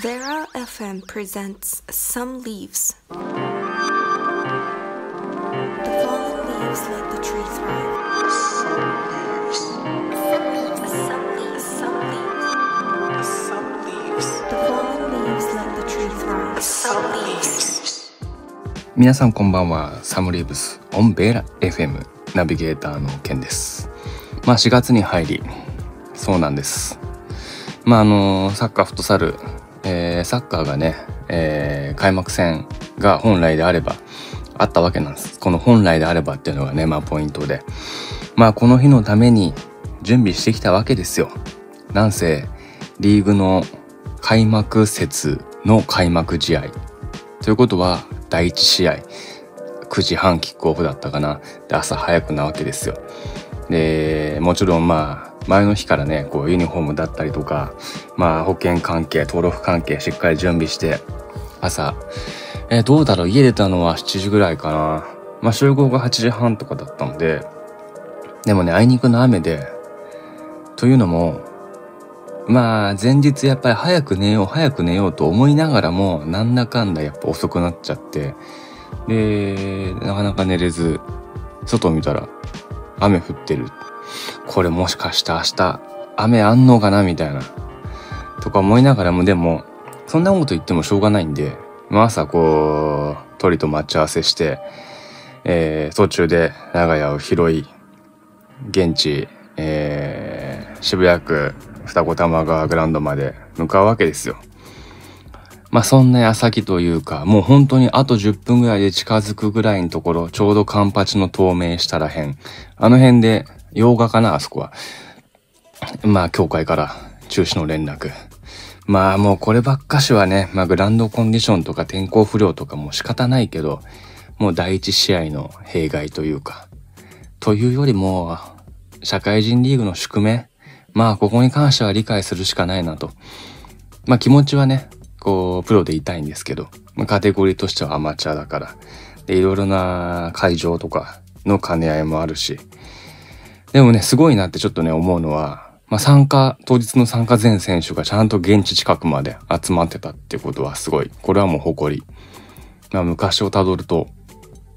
Vera FM presents Some Leaves. The fallen leaves let the tree thrive. Some leaves, The fallen leaves let the tree thrive. Some leaves. 皆さんこんばんはサムリーブスオンベーラ FM ナビゲーターのケンですまあ4月に入りそうなんですまああのサッカーフットサル、えーサッカーがね、えー開幕戦が本来であればあったわけなんです。この本来であればっていうのがねまあポイントで。まあこの日のために準備してきたわけですよ。なんせリーグの開幕節の開幕試合。ということは第1試合。9時半キックオフだったかな。で朝早くなわけですよ。でもちろんまあ前の日からねこうユニフォームだったりとかまあ保険関係登録関係しっかり準備して朝。えどうだろう？家出たのは7時ぐらいかな。まあ集合が8時半とかだったのででもねあいにくの雨でというのもまあ前日やっぱり早く寝よう早く寝ようと思いながらもなんだかんだやっぱ遅くなっちゃってでなかなか寝れず外を見たら雨降ってる。これもしかして明日雨あんのかなみたいなとか思いながらもでもそんなこと言ってもしょうがないんで、まあ、朝こう鳥と待ち合わせして、えー途中で長屋を広い現地、えー渋谷区二子玉川グランドまで向かうわけですよ。まあそんな矢先というかもう本当にあと10分ぐらいで近づくぐらいのところちょうどカンパチの透明したらへんあの辺で洋画かなあそこは。まあ協会から中止の連絡。まあもうこればっかしはね、まあグランドコンディションとか天候不良とかも仕方ないけどもう第一試合の弊害というか。というよりも社会人リーグの宿命。まあここに関しては理解するしかないなと。まあ気持ちはねこうプロでいたいんですけど、まあ、カテゴリーとしてはアマチュアだから。でいろいろな会場とかの兼ね合いもあるし。でもねすごいなってちょっとね思うのは、まあ、参加当日の参加全選手がちゃんと現地近くまで集まってたっていうことはすごいこれはもう誇り、まあ、昔をたどると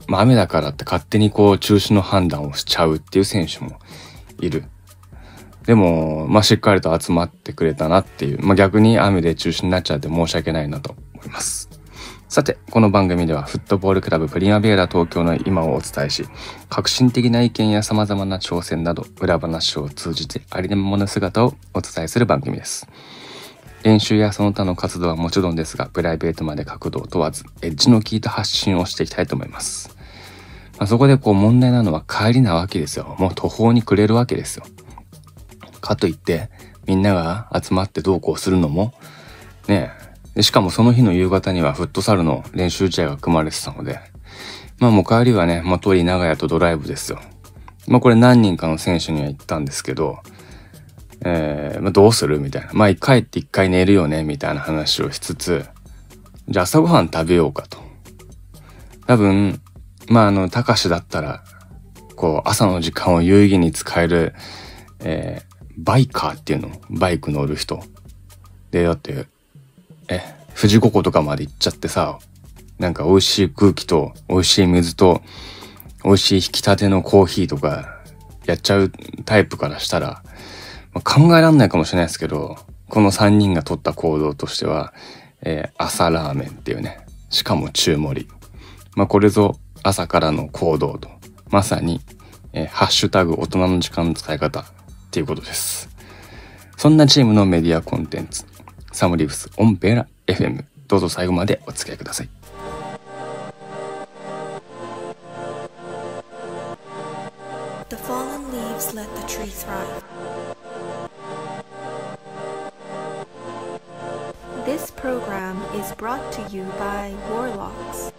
まあ、雨だからって勝手にこう中止の判断をしちゃうっていう選手もいる。でも、まあ、しっかりと集まってくれたなっていう、まあ、逆に雨で中止になっちゃって申し訳ないなと思います。さて、この番組ではフットボールクラブプリマベーラ東京の今をお伝えし、革新的な意見や様々な挑戦など、裏話を通じてありのままの姿をお伝えする番組です。練習やその他の活動はもちろんですが、プライベートまで角度を問わず、エッジの効いた発信をしていきたいと思います。まあ、そこでこう問題なのは帰りなわけですよ。もう途方に暮れるわけですよ。かといって、みんなが集まってどうこうするのも、ねえ。でしかもその日の夕方にはフットサルの練習試合が組まれてたので、まあもう帰りはね、まあ、鳥長屋とドライブですよ。まあこれ何人かの選手には言ったんですけど、えーまあ、どうするみたいな。まあ帰って一回寝るよねみたいな話をしつつ、じゃあ朝ごはん食べようかと。多分、まああの、たかしだったら、こう朝の時間を有意義に使える、えーバイカーっていうのバイク乗る人。で、だって、え、富士五湖とかまで行っちゃってさ、なんか美味しい空気と美味しい水と美味しい引き立てのコーヒーとかやっちゃうタイプからしたら、まあ考えらんないかもしれないですけど、この3人が取った行動としては、えー朝ラーメンっていうね、しかも中盛り。まあこれぞ朝からの行動と、まさに、えーハッシュタグ大人の時間の使い方っていうことです。そんなチームのメディアコンテンツ、サムリーフスオンベラ FM、どうぞ最後までお付き合いください。The fallen leaves let the tree thrive. This program is brought to you by Warlocks.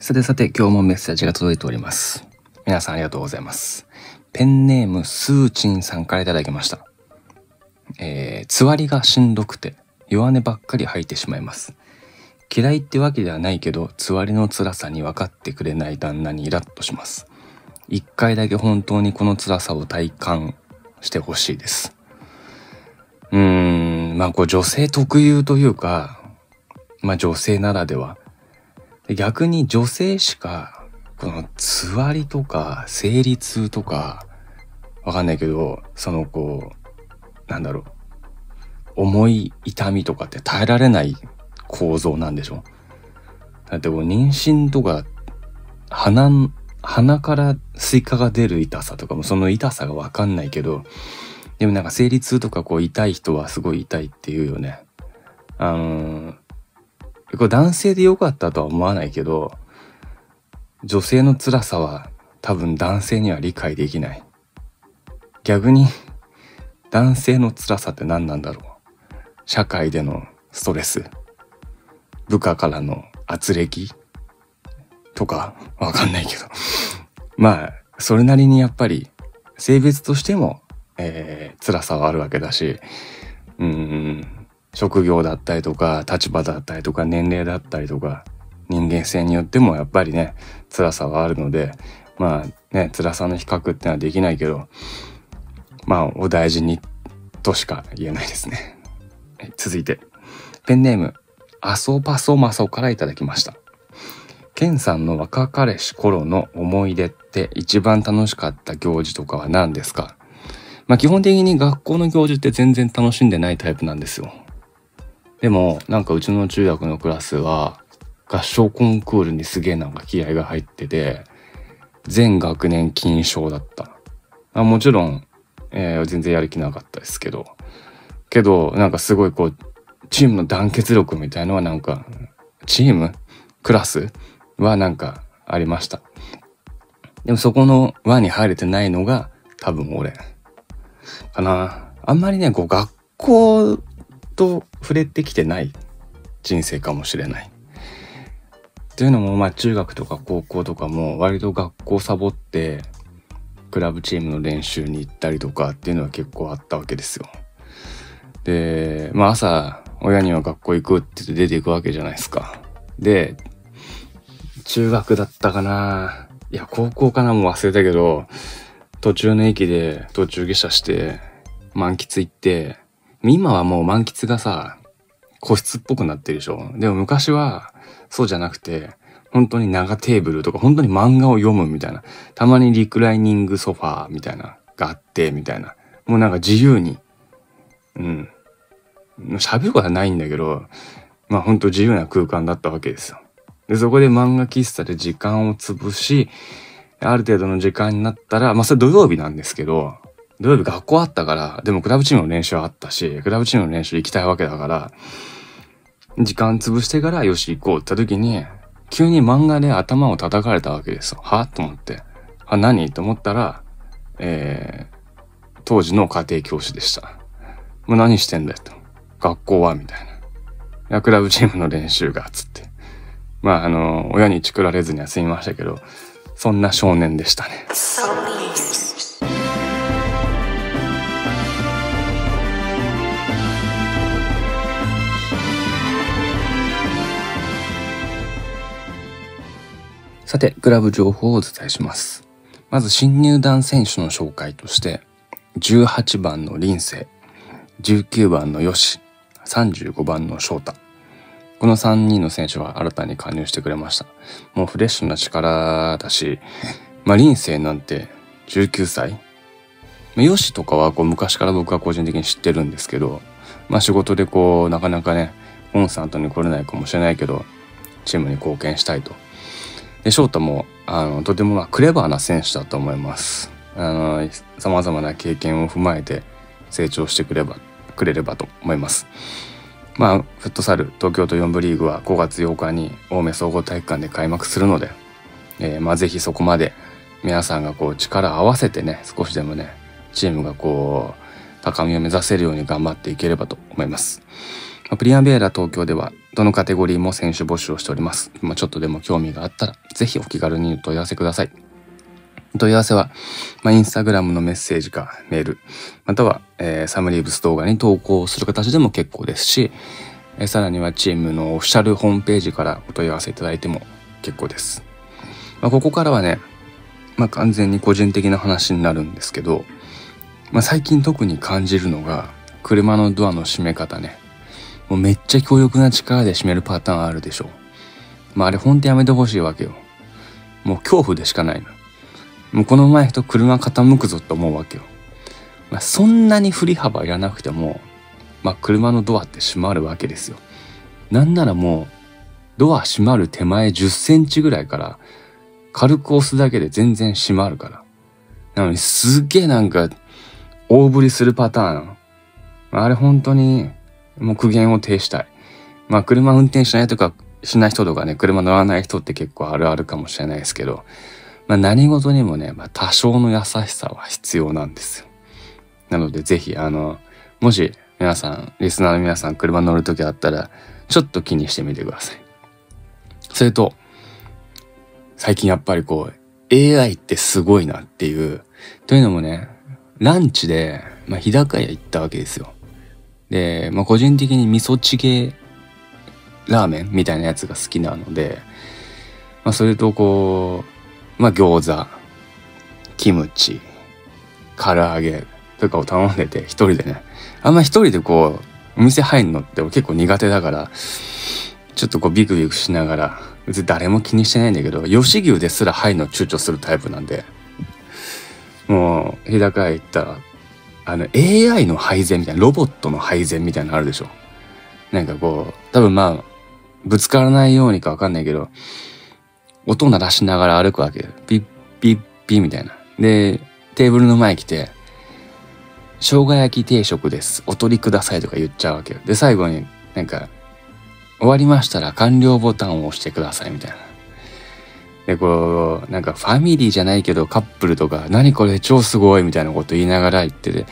さてさて今日もメッセージが届いております。皆さんありがとうございます。ペンネームスーチンさんからいただきました。えー、つわりがしんどくて弱音ばっかり吐いてしまいます。嫌いってわけではないけど、つわりの辛さに分かってくれない旦那にイラッとします。一回だけ本当にこの辛さを体感してほしいです。うーん、まあこう女性特有というか、まあ女性ならでは。逆に女性しか、このつわりとか生理痛とか、わかんないけど、そのこう、なんだろう、重い痛みとかって耐えられない構造なんでしょ？だってこう妊娠とか鼻鼻からスイカが出る痛さとかもその痛さがわかんないけどでもなんか生理痛とかこう痛い人はすごい痛いって言うよね。あのーこれ男性でよかったとは思わないけど女性の辛さは多分男性には理解できない。逆に男性の辛さって何なんだろう。社会でのストレス。部下からの圧力。とかわかんないけど。まあそれなりにやっぱり性別としても、えー、辛さはあるわけだしうん職業だったりとか立場だったりとか年齢だったりとか人間性によってもやっぱりね辛さはあるのでまあね辛さの比較ってのはできないけどまあお大事にとしか言えないですね。続いてペンネームアソパソマソからいただきました。ケンさんの若彼氏頃の思い出って一番楽しかった行事とかは何ですか？まあ基本的に学校の行事って全然楽しんでないタイプなんですよ。でもなんかうちの中学のクラスは合唱コンクールにすげえなんか気合が入ってて全学年金賞だった。あもちろん、えー全然やる気なかったですけどけどなんかすごいこうチームの団結力みたいのはなんかチーム？クラス？はなんかありました。でもそこの輪に入れてないのが多分俺かな。あんまりね、こう学校と触れてきてない人生かもしれない。っていうのもまあ中学とか高校とかも割と学校サボってクラブチームの練習に行ったりとかっていうのは結構あったわけですよ。で、まあ朝親には学校行くって言って出ていくわけじゃないですか。で、中学だったかないや、高校かなもう忘れたけど、途中の駅で途中下車して、満喫行って、今はもう満喫がさ、個室っぽくなってるでしょ。でも昔はそうじゃなくて、本当に長テーブルとか本当に漫画を読むみたいな。たまにリクライニングソファーみたいながあって、みたいな。もうなんか自由に、うん。喋ることはないんだけど、まあ本当自由な空間だったわけですよ。で、そこで漫画喫茶で時間を潰し、ある程度の時間になったら、まあそれ土曜日なんですけど、土曜日学校あったから、でもクラブチームの練習はあったし、クラブチームの練習行きたいわけだから、時間潰してからよし行こうって言った時に、急に漫画で頭を叩かれたわけですよ。はと思って。あ、何と思ったら、えー、当時の家庭教師でした。もう何してんだよと。学校はみたいな。いや、クラブチームの練習が、つって。まあ、あの、親にチクられずには済みましたけど、そんな少年でしたね。さて、クラブ情報をお伝えします。まず、新入団選手の紹介として、18番の林星、19番の吉、35番の翔太。この3人の選手は新たに加入してくれました。もうフレッシュな力だし、まあ、林星なんて19歳まあとかはこう昔から僕は個人的に知ってるんですけど、まあ仕事でこう、なかなかね、コンスタントに来れないかもしれないけど、チームに貢献したいと。で、翔太も、あの、とてもクレバーな選手だと思います。あの、様々な経験を踏まえて成長してくれば、くれればと思います。まあ、フットサル東京都4部リーグは5月8日に青梅総合体育館で開幕するので、えーまあぜひそこまで皆さんがこう力を合わせてね、少しでもね、チームがこう、高みを目指せるように頑張っていければと思います。まプリアンベーラ東京ではどのカテゴリーも選手募集をしております。まあ、ちょっとでも興味があったら、ぜひお気軽にお問い合わせください。お問い合わせは、まあ、インスタグラムのメッセージかメール、または、えーサムリーブス動画に投稿する形でも結構ですし、えーさらにはチームのオフィシャルホームページからお問い合わせいただいても結構です。まあ、ここからはね、まあ完全に個人的な話になるんですけど、まあ最近特に感じるのが、車のドアの閉め方ね。もうめっちゃ強力な力で閉めるパターンあるでしょ。まああれほんとやめてほしいわけよ。もう恐怖でしかないの。もうこの前人車傾くぞって思うわけよ。まあ、そんなに振り幅いらなくても、まあ、車のドアって閉まるわけですよ。なんならもう、ドア閉まる手前10センチぐらいから、軽く押すだけで全然閉まるから。なのにすっげえなんか、大振りするパターン。あれ本当に、もう苦言を呈したい。まあ車運転しないとか、しない人とかね、車乗らない人って結構あるあるかもしれないですけど、まあ何事にもね、まあ多少の優しさは必要なんですよ。なのでぜひ、あの、もし皆さん、リスナーの皆さん車乗るときあったら、ちょっと気にしてみてください。それと、最近やっぱりこう、AI ってすごいなっていう。というのもね、ランチで、まあ、日高屋行ったわけですよ。で、まあ、個人的に味噌チゲラーメンみたいなやつが好きなので、まあ、それとこう、まあ、餃子、キムチ、唐揚げとかを頼んでて、一人でね。あんま一人でこう、お店入んのって結構苦手だから、ちょっとこうビクビクしながら、別に誰も気にしてないんだけど、吉牛ですら入るの躊躇するタイプなんで、もう、日高屋行ったら、あの、AI の配膳みたいな、ロボットの配膳みたいなのあるでしょ。なんかこう、多分まあ、ぶつからないようにかわかんないけど、音鳴らしながら歩くわけ。ピッピッピッみたいな。で、テーブルの前来て、生姜焼き定食です。お取りくださいとか言っちゃうわけよ。で、最後になんか、終わりましたら完了ボタンを押してくださいみたいな。で、こう、なんかファミリーじゃないけどカップルとか、何これ超すごいみたいなこと言いながら言ってて、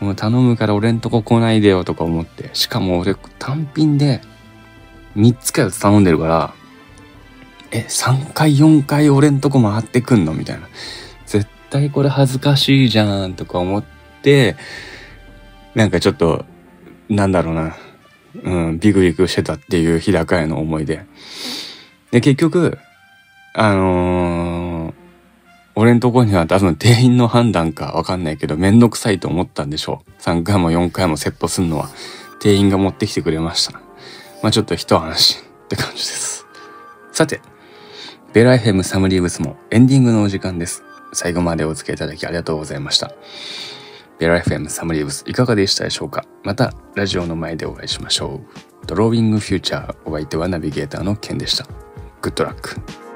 もう頼むから俺んとこ来ないでよとか思って、しかも俺単品で3つか4つ頼んでるから、え、3回4回俺んとこ回ってくんの？みたいな。絶対これ恥ずかしいじゃんとか思って、なんかちょっと、なんだろうな、うん、ビクビクしてたっていう日高屋の思い出。で、結局、あのー、俺んとこには多分店員の判断かわかんないけど、めんどくさいと思ったんでしょう。3回も4回もセットすんのは、店員が持ってきてくれました。まあちょっと一話って感じです。さて、ベライフェムサムリーブスもエンディングのお時間です。最後までお付き合いいただきありがとうございました。ベラ FM サムリーブスいかがでしたでしょうかまたラジオの前でお会いしましょう。ドローイングフューチャーお相手はナビゲーターのケンでした。グッドラック。